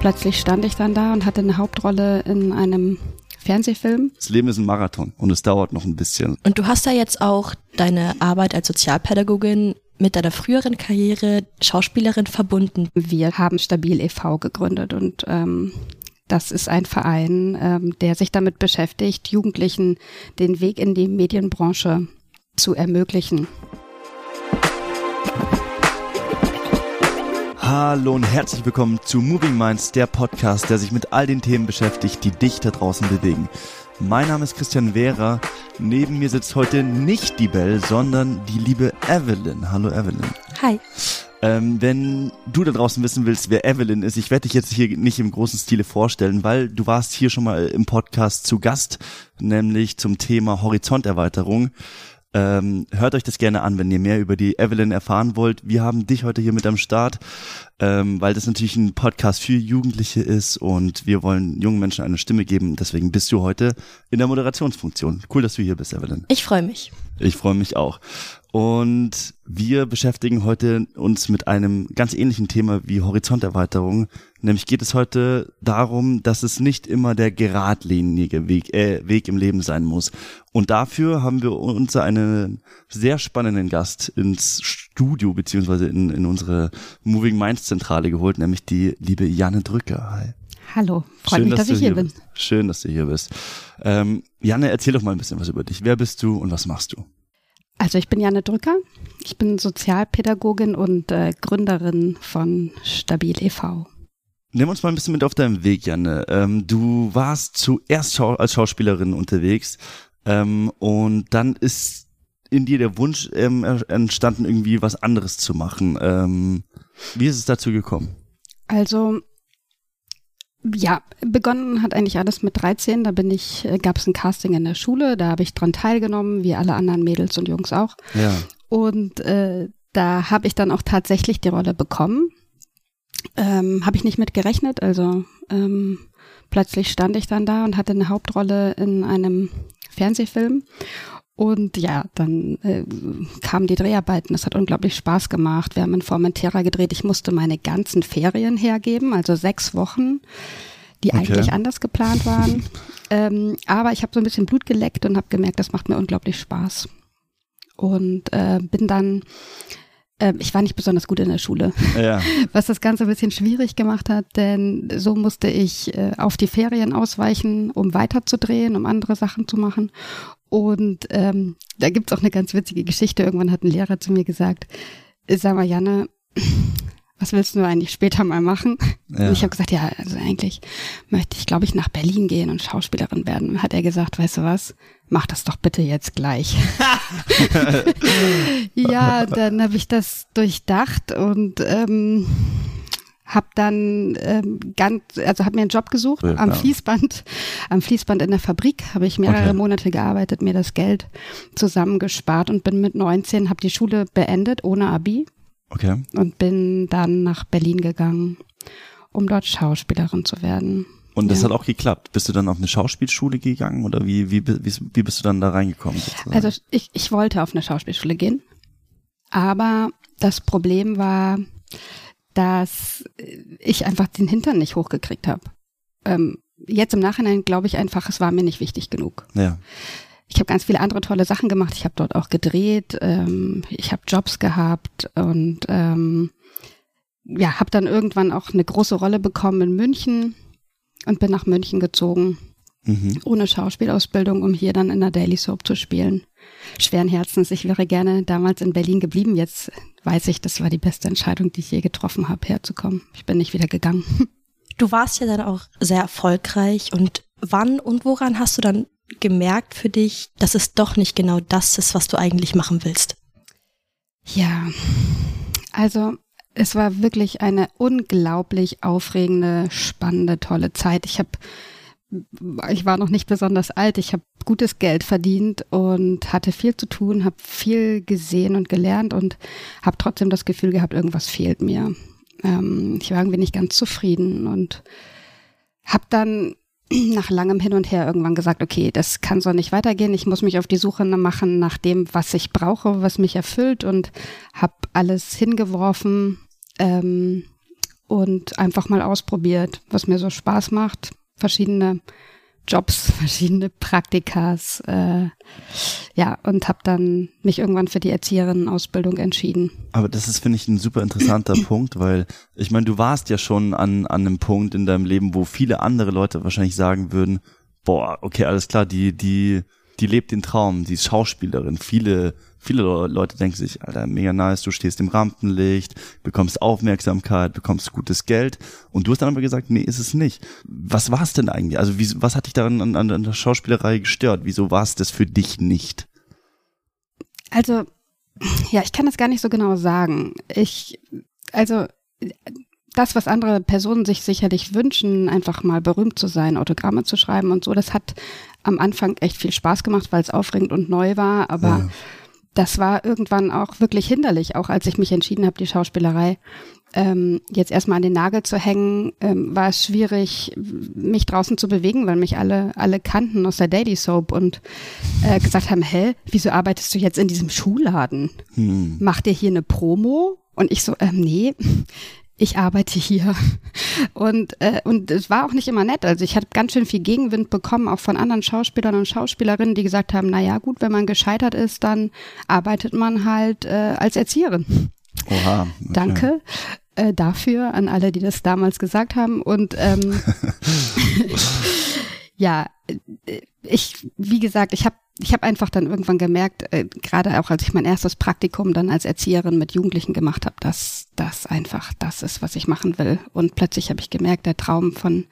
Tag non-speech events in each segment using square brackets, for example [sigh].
Plötzlich stand ich dann da und hatte eine Hauptrolle in einem Fernsehfilm. Das Leben ist ein Marathon und es dauert noch ein bisschen. Und du hast ja jetzt auch deine Arbeit als Sozialpädagogin mit deiner früheren Karriere Schauspielerin verbunden. Wir haben Stabil e.V. gegründet und ähm, das ist ein Verein, ähm, der sich damit beschäftigt, Jugendlichen den Weg in die Medienbranche zu ermöglichen. Hallo und herzlich willkommen zu Moving Minds, der Podcast, der sich mit all den Themen beschäftigt, die dich da draußen bewegen. Mein Name ist Christian Wehrer. Neben mir sitzt heute nicht die Belle, sondern die liebe Evelyn. Hallo Evelyn. Hi. Ähm, wenn du da draußen wissen willst, wer Evelyn ist, ich werde dich jetzt hier nicht im großen Stile vorstellen, weil du warst hier schon mal im Podcast zu Gast, nämlich zum Thema Horizonterweiterung. Ähm, hört euch das gerne an, wenn ihr mehr über die Evelyn erfahren wollt. Wir haben dich heute hier mit am Start, ähm, weil das natürlich ein Podcast für Jugendliche ist und wir wollen jungen Menschen eine Stimme geben. Deswegen bist du heute in der Moderationsfunktion. Cool, dass du hier bist, Evelyn. Ich freue mich. Ich freue mich auch. Und wir beschäftigen heute uns mit einem ganz ähnlichen Thema wie Horizonterweiterung. Nämlich geht es heute darum, dass es nicht immer der geradlinige Weg, äh, Weg im Leben sein muss. Und dafür haben wir uns einen sehr spannenden Gast ins Studio beziehungsweise in, in unsere Moving Minds Zentrale geholt, nämlich die liebe Janne Drücker. Hi. Hallo, freut Schön, mich, dass, dass ich hier bin. Bist. Schön, dass du hier bist. Ähm, Janne, erzähl doch mal ein bisschen was über dich. Wer bist du und was machst du? Also ich bin Janne Drücker. Ich bin Sozialpädagogin und äh, Gründerin von Stabil e.V. Nimm uns mal ein bisschen mit auf deinem Weg, Janne. Ähm, du warst zuerst Schau als Schauspielerin unterwegs ähm, und dann ist in dir der Wunsch ähm, entstanden, irgendwie was anderes zu machen. Ähm, wie ist es dazu gekommen? Also ja, begonnen hat eigentlich alles mit 13. Da bin ich, äh, gab es ein Casting in der Schule, da habe ich dran teilgenommen, wie alle anderen Mädels und Jungs auch. Ja. Und äh, da habe ich dann auch tatsächlich die Rolle bekommen. Ähm, habe ich nicht mit gerechnet, also ähm, plötzlich stand ich dann da und hatte eine Hauptrolle in einem Fernsehfilm und ja, dann äh, kamen die Dreharbeiten. Es hat unglaublich Spaß gemacht. Wir haben in Formentera gedreht. Ich musste meine ganzen Ferien hergeben, also sechs Wochen, die okay. eigentlich anders geplant waren. [laughs] ähm, aber ich habe so ein bisschen Blut geleckt und habe gemerkt, das macht mir unglaublich Spaß. Und äh, bin dann ich war nicht besonders gut in der Schule, ja. [laughs] was das Ganze ein bisschen schwierig gemacht hat, denn so musste ich äh, auf die Ferien ausweichen, um weiterzudrehen, um andere Sachen zu machen. Und ähm, da gibt's auch eine ganz witzige Geschichte. Irgendwann hat ein Lehrer zu mir gesagt, sag mal, Janne, was willst du eigentlich später mal machen? Ja. Und ich habe gesagt, ja, also eigentlich möchte ich, glaube ich, nach Berlin gehen und Schauspielerin werden. Hat er gesagt, weißt du was, mach das doch bitte jetzt gleich. [laughs] [laughs] ja, dann habe ich das durchdacht und ähm, habe dann ähm, ganz, also habe mir einen Job gesucht ja, am Fließband, am Fließband in der Fabrik habe ich mehrere okay. Monate gearbeitet, mir das Geld zusammengespart und bin mit 19, habe die Schule beendet ohne Abi. Okay. Und bin dann nach Berlin gegangen, um dort Schauspielerin zu werden. Und das ja. hat auch geklappt. Bist du dann auf eine Schauspielschule gegangen oder wie, wie, wie, wie bist du dann da reingekommen? Sozusagen? Also ich, ich wollte auf eine Schauspielschule gehen, aber das Problem war, dass ich einfach den Hintern nicht hochgekriegt habe. Ähm, jetzt im Nachhinein glaube ich einfach, es war mir nicht wichtig genug. Ja. Ich habe ganz viele andere tolle Sachen gemacht. Ich habe dort auch gedreht, ähm, ich habe Jobs gehabt und ähm, ja, habe dann irgendwann auch eine große Rolle bekommen in München und bin nach München gezogen, mhm. ohne Schauspielausbildung, um hier dann in der Daily Soap zu spielen. Schweren Herzens, ich wäre gerne damals in Berlin geblieben. Jetzt weiß ich, das war die beste Entscheidung, die ich je getroffen habe, herzukommen. Ich bin nicht wieder gegangen. [laughs] Du warst ja dann auch sehr erfolgreich und wann und woran hast du dann gemerkt für dich, dass es doch nicht genau das ist, was du eigentlich machen willst? Ja, also es war wirklich eine unglaublich aufregende, spannende, tolle Zeit. Ich habe ich war noch nicht besonders alt, ich habe gutes Geld verdient und hatte viel zu tun, habe viel gesehen und gelernt und habe trotzdem das Gefühl gehabt, irgendwas fehlt mir. Ähm, ich war irgendwie nicht ganz zufrieden und habe dann nach langem Hin und Her irgendwann gesagt, okay, das kann so nicht weitergehen. Ich muss mich auf die Suche machen nach dem, was ich brauche, was mich erfüllt und habe alles hingeworfen ähm, und einfach mal ausprobiert, was mir so Spaß macht. Verschiedene Jobs, [laughs] verschiedene Praktikas, äh, ja, und habe dann mich irgendwann für die Erzieherinnenausbildung entschieden. Aber das ist, finde ich, ein super interessanter [clears throat] Punkt, weil ich meine, du warst ja schon an, an einem Punkt in deinem Leben, wo viele andere Leute wahrscheinlich sagen würden, boah, okay, alles klar, die, die, die lebt den Traum, die ist Schauspielerin. Viele viele Leute denken sich, Alter, mega nice, du stehst im Rampenlicht, bekommst Aufmerksamkeit, bekommst gutes Geld. Und du hast dann aber gesagt, nee, ist es nicht. Was war es denn eigentlich? Also wie, was hat dich daran an, an der Schauspielerei gestört? Wieso war es das für dich nicht? Also, ja, ich kann das gar nicht so genau sagen. Ich, also, das, was andere Personen sich sicherlich wünschen, einfach mal berühmt zu sein, Autogramme zu schreiben und so, das hat am Anfang echt viel Spaß gemacht, weil es aufregend und neu war, aber ja das war irgendwann auch wirklich hinderlich, auch als ich mich entschieden habe, die Schauspielerei ähm, jetzt erstmal an den Nagel zu hängen, ähm, war es schwierig, mich draußen zu bewegen, weil mich alle, alle kannten aus der Daily Soap und äh, gesagt haben, hä, wieso arbeitest du jetzt in diesem Schuhladen? Hm. Macht ihr hier eine Promo? Und ich so, ähm, nee, ich arbeite hier. [laughs] Und, äh, und es war auch nicht immer nett. Also ich hatte ganz schön viel Gegenwind bekommen, auch von anderen Schauspielern und Schauspielerinnen, die gesagt haben, na ja, gut, wenn man gescheitert ist, dann arbeitet man halt äh, als Erzieherin. Oha. Okay. Danke äh, dafür an alle, die das damals gesagt haben. Und ähm, [laughs] [laughs] ja, äh, ich, wie gesagt, ich habe ich habe einfach dann irgendwann gemerkt, äh, gerade auch als ich mein erstes Praktikum dann als Erzieherin mit Jugendlichen gemacht habe, dass das einfach das ist, was ich machen will. Und plötzlich habe ich gemerkt, der Traum von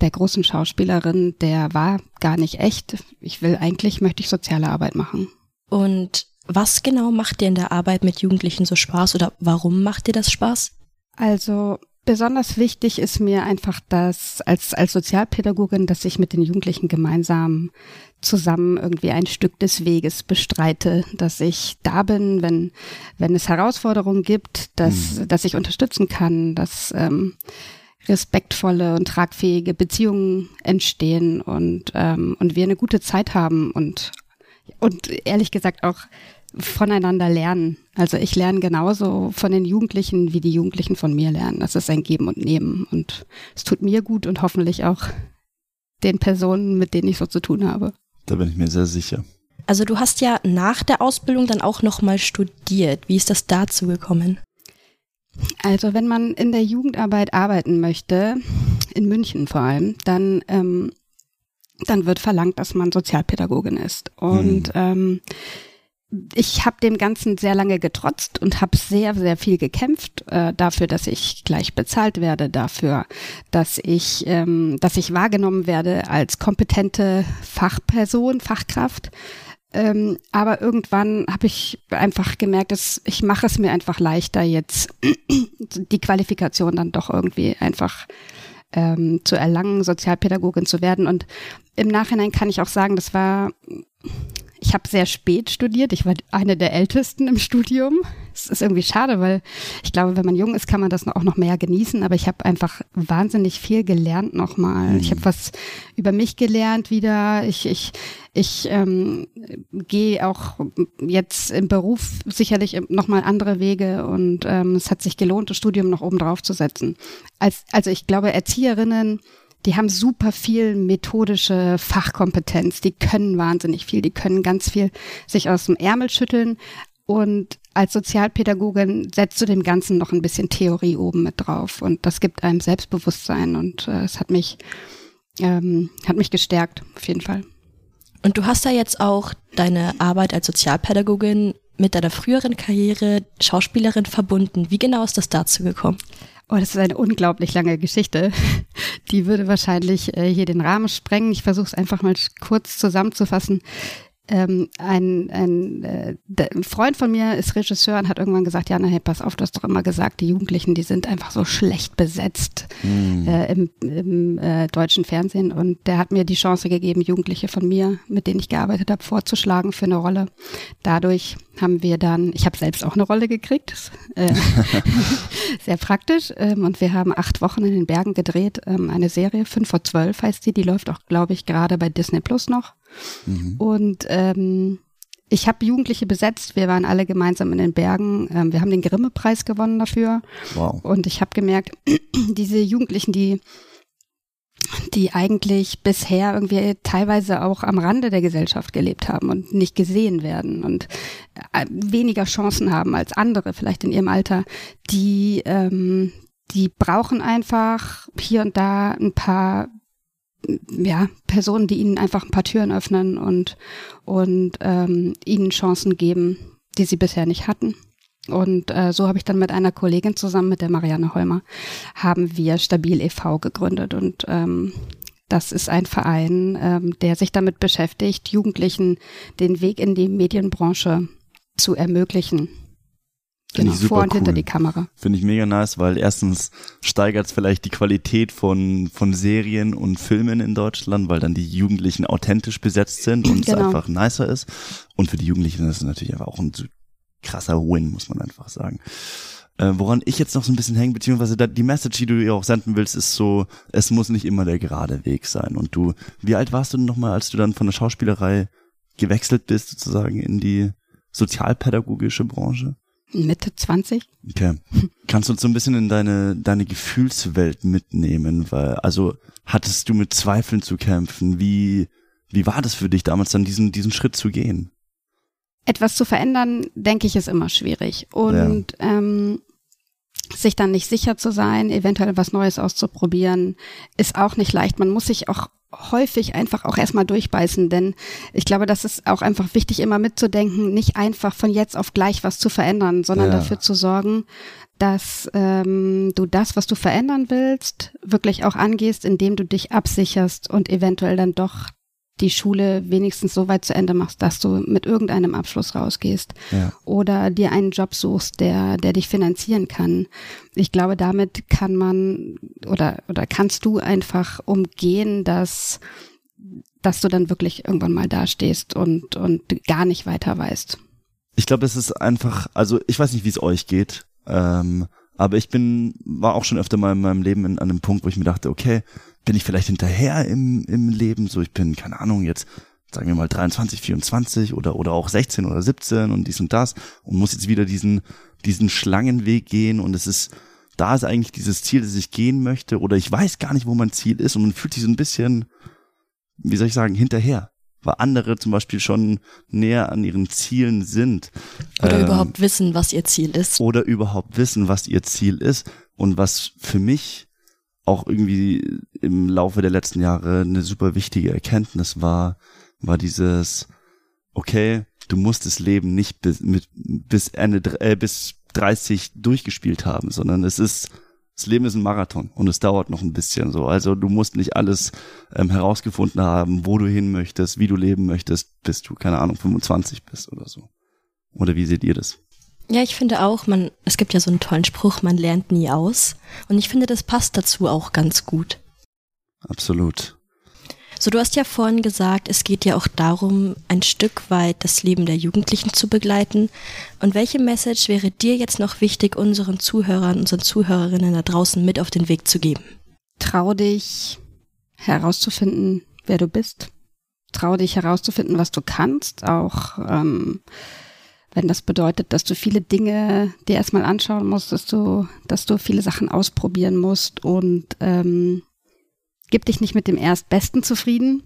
der großen Schauspielerin, der war gar nicht echt. Ich will eigentlich, möchte ich soziale Arbeit machen. Und was genau macht dir in der Arbeit mit Jugendlichen so Spaß oder warum macht dir das Spaß? Also besonders wichtig ist mir einfach, dass als, als Sozialpädagogin, dass ich mit den Jugendlichen gemeinsam zusammen irgendwie ein Stück des Weges bestreite, dass ich da bin, wenn, wenn es Herausforderungen gibt, dass, mhm. dass ich unterstützen kann, dass ähm, respektvolle und tragfähige Beziehungen entstehen und, ähm, und wir eine gute Zeit haben und, und ehrlich gesagt auch voneinander lernen. Also ich lerne genauso von den Jugendlichen, wie die Jugendlichen von mir lernen. Das ist ein Geben und Nehmen und es tut mir gut und hoffentlich auch den Personen, mit denen ich so zu tun habe. Da bin ich mir sehr sicher. Also du hast ja nach der Ausbildung dann auch nochmal studiert. Wie ist das dazu gekommen? Also wenn man in der Jugendarbeit arbeiten möchte, in München vor allem, dann, ähm, dann wird verlangt, dass man Sozialpädagogin ist. Und hm. ähm, ich habe dem Ganzen sehr lange getrotzt und habe sehr, sehr viel gekämpft äh, dafür, dass ich gleich bezahlt werde, dafür, dass ich, ähm, dass ich wahrgenommen werde als kompetente Fachperson, Fachkraft. Ähm, aber irgendwann habe ich einfach gemerkt, dass ich mache es mir einfach leichter, jetzt [clears throat] die Qualifikation dann doch irgendwie einfach ähm, zu erlangen, Sozialpädagogin zu werden. Und im Nachhinein kann ich auch sagen, das war ich habe sehr spät studiert. Ich war eine der ältesten im Studium. Es ist irgendwie schade, weil ich glaube, wenn man jung ist, kann man das auch noch mehr genießen. Aber ich habe einfach wahnsinnig viel gelernt nochmal. Ich habe was über mich gelernt wieder. Ich, ich, ich ähm, gehe auch jetzt im Beruf sicherlich nochmal andere Wege und ähm, es hat sich gelohnt, das Studium noch oben drauf zu setzen. Als, also ich glaube, Erzieherinnen die haben super viel methodische Fachkompetenz, die können wahnsinnig viel, die können ganz viel sich aus dem Ärmel schütteln und als Sozialpädagogin setzt du dem Ganzen noch ein bisschen Theorie oben mit drauf und das gibt einem Selbstbewusstsein und äh, es hat mich ähm, hat mich gestärkt auf jeden Fall. Und du hast da jetzt auch deine Arbeit als Sozialpädagogin mit deiner früheren Karriere Schauspielerin verbunden. Wie genau ist das dazu gekommen? Oh, das ist eine unglaublich lange Geschichte. Die würde wahrscheinlich äh, hier den Rahmen sprengen. Ich versuche es einfach mal kurz zusammenzufassen ähm, ein, ein, äh, ein Freund von mir ist Regisseur und hat irgendwann gesagt, ja, hey, pass auf, du hast doch immer gesagt, die Jugendlichen, die sind einfach so schlecht besetzt mm. äh, im, im äh, deutschen Fernsehen. Und der hat mir die Chance gegeben, Jugendliche von mir, mit denen ich gearbeitet habe, vorzuschlagen für eine Rolle. Dadurch haben wir dann, ich habe selbst auch eine Rolle gekriegt, äh, [laughs] sehr praktisch. Ähm, und wir haben acht Wochen in den Bergen gedreht, ähm, eine Serie, fünf vor zwölf heißt die, die läuft auch, glaube ich, gerade bei Disney Plus noch. Mhm. Und ähm, ich habe Jugendliche besetzt. Wir waren alle gemeinsam in den Bergen. Ähm, wir haben den Grimme-Preis gewonnen dafür. Wow. Und ich habe gemerkt, [clears throat] diese Jugendlichen, die die eigentlich bisher irgendwie teilweise auch am Rande der Gesellschaft gelebt haben und nicht gesehen werden und äh, weniger Chancen haben als andere vielleicht in ihrem Alter, die ähm, die brauchen einfach hier und da ein paar ja, Personen, die ihnen einfach ein paar Türen öffnen und, und ähm, ihnen Chancen geben, die sie bisher nicht hatten. Und äh, so habe ich dann mit einer Kollegin zusammen, mit der Marianne Holmer, haben wir Stabil e.V. gegründet. Und ähm, das ist ein Verein, ähm, der sich damit beschäftigt, Jugendlichen den Weg in die Medienbranche zu ermöglichen. Genau, vor und cool. hinter die Kamera. Finde ich mega nice, weil erstens steigert es vielleicht die Qualität von, von Serien und Filmen in Deutschland, weil dann die Jugendlichen authentisch besetzt sind und genau. es einfach nicer ist. Und für die Jugendlichen ist es natürlich einfach auch ein krasser Win, muss man einfach sagen. Äh, woran ich jetzt noch so ein bisschen hänge, beziehungsweise die Message, die du ihr auch senden willst, ist so, es muss nicht immer der gerade Weg sein. Und du, wie alt warst du denn nochmal, als du dann von der Schauspielerei gewechselt bist, sozusagen in die sozialpädagogische Branche? Mitte 20. Okay. [laughs] Kannst du uns so ein bisschen in deine, deine Gefühlswelt mitnehmen? Weil, also, hattest du mit Zweifeln zu kämpfen? Wie, wie war das für dich damals dann, diesen, diesen Schritt zu gehen? Etwas zu verändern, denke ich, ist immer schwierig. Und ja. ähm, sich dann nicht sicher zu sein, eventuell was Neues auszuprobieren, ist auch nicht leicht. Man muss sich auch häufig einfach auch erstmal durchbeißen, denn ich glaube, das ist auch einfach wichtig, immer mitzudenken, nicht einfach von jetzt auf gleich was zu verändern, sondern ja. dafür zu sorgen, dass ähm, du das, was du verändern willst, wirklich auch angehst, indem du dich absicherst und eventuell dann doch die Schule wenigstens so weit zu Ende machst, dass du mit irgendeinem Abschluss rausgehst ja. oder dir einen Job suchst, der, der dich finanzieren kann. Ich glaube, damit kann man oder, oder kannst du einfach umgehen, dass, dass du dann wirklich irgendwann mal dastehst und, und gar nicht weiter weißt. Ich glaube, es ist einfach, also ich weiß nicht, wie es euch geht, ähm, aber ich bin, war auch schon öfter mal in meinem Leben in, an einem Punkt, wo ich mir dachte, okay, bin ich vielleicht hinterher im, im Leben, so ich bin, keine Ahnung, jetzt sagen wir mal 23, 24 oder, oder auch 16 oder 17 und dies und das und muss jetzt wieder diesen, diesen Schlangenweg gehen und es ist, da ist eigentlich dieses Ziel, das ich gehen möchte oder ich weiß gar nicht, wo mein Ziel ist und man fühlt sich so ein bisschen, wie soll ich sagen, hinterher weil andere zum Beispiel schon näher an ihren Zielen sind. Oder ähm, überhaupt wissen, was ihr Ziel ist. Oder überhaupt wissen, was ihr Ziel ist. Und was für mich auch irgendwie im Laufe der letzten Jahre eine super wichtige Erkenntnis war, war dieses, okay, du musst das Leben nicht bis, mit, bis Ende, äh, bis 30 durchgespielt haben, sondern es ist, das Leben ist ein Marathon und es dauert noch ein bisschen so. Also du musst nicht alles ähm, herausgefunden haben, wo du hin möchtest, wie du leben möchtest, bis du, keine Ahnung, 25 bist oder so. Oder wie seht ihr das? Ja, ich finde auch, man, es gibt ja so einen tollen Spruch, man lernt nie aus. Und ich finde, das passt dazu auch ganz gut. Absolut. So, du hast ja vorhin gesagt, es geht ja auch darum, ein Stück weit das Leben der Jugendlichen zu begleiten. Und welche Message wäre dir jetzt noch wichtig, unseren Zuhörern, unseren Zuhörerinnen da draußen mit auf den Weg zu geben? Trau dich herauszufinden, wer du bist. Trau dich herauszufinden, was du kannst. Auch ähm, wenn das bedeutet, dass du viele Dinge dir erstmal anschauen musst, dass du, dass du viele Sachen ausprobieren musst und ähm, gib dich nicht mit dem Erstbesten zufrieden.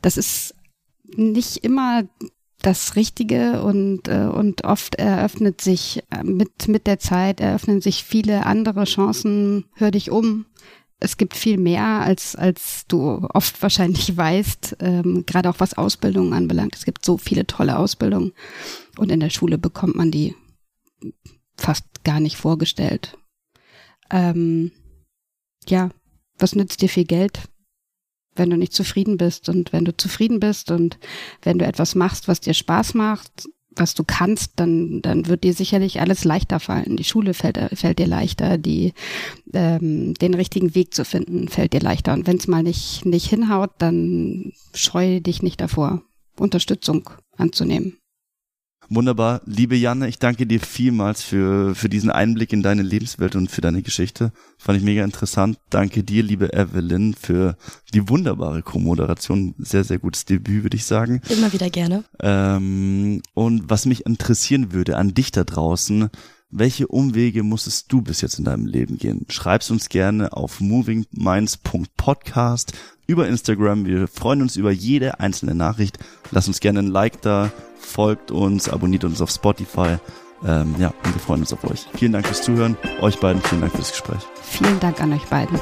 Das ist nicht immer das Richtige und, äh, und oft eröffnet sich äh, mit, mit der Zeit eröffnen sich viele andere Chancen. Hör dich um, es gibt viel mehr, als, als du oft wahrscheinlich weißt, ähm, gerade auch was Ausbildung anbelangt. Es gibt so viele tolle Ausbildungen und in der Schule bekommt man die fast gar nicht vorgestellt. Ähm, ja, was nützt dir viel Geld, wenn du nicht zufrieden bist? Und wenn du zufrieden bist und wenn du etwas machst, was dir Spaß macht, was du kannst, dann, dann wird dir sicherlich alles leichter fallen. Die Schule fällt, fällt dir leichter, die, ähm, den richtigen Weg zu finden, fällt dir leichter. Und wenn es mal nicht, nicht hinhaut, dann scheue dich nicht davor, Unterstützung anzunehmen. Wunderbar. Liebe Janne, ich danke dir vielmals für, für diesen Einblick in deine Lebenswelt und für deine Geschichte. Fand ich mega interessant. Danke dir, liebe Evelyn, für die wunderbare Co-Moderation. Sehr, sehr gutes Debüt, würde ich sagen. Immer wieder gerne. Ähm, und was mich interessieren würde an dich da draußen, welche Umwege musstest du bis jetzt in deinem Leben gehen? Schreib's uns gerne auf movingminds.podcast über Instagram. Wir freuen uns über jede einzelne Nachricht. Lass uns gerne ein Like da, folgt uns, abonniert uns auf Spotify. Ähm, ja, und wir freuen uns auf euch. Vielen Dank fürs Zuhören. Euch beiden vielen Dank fürs Gespräch. Vielen Dank an euch beiden.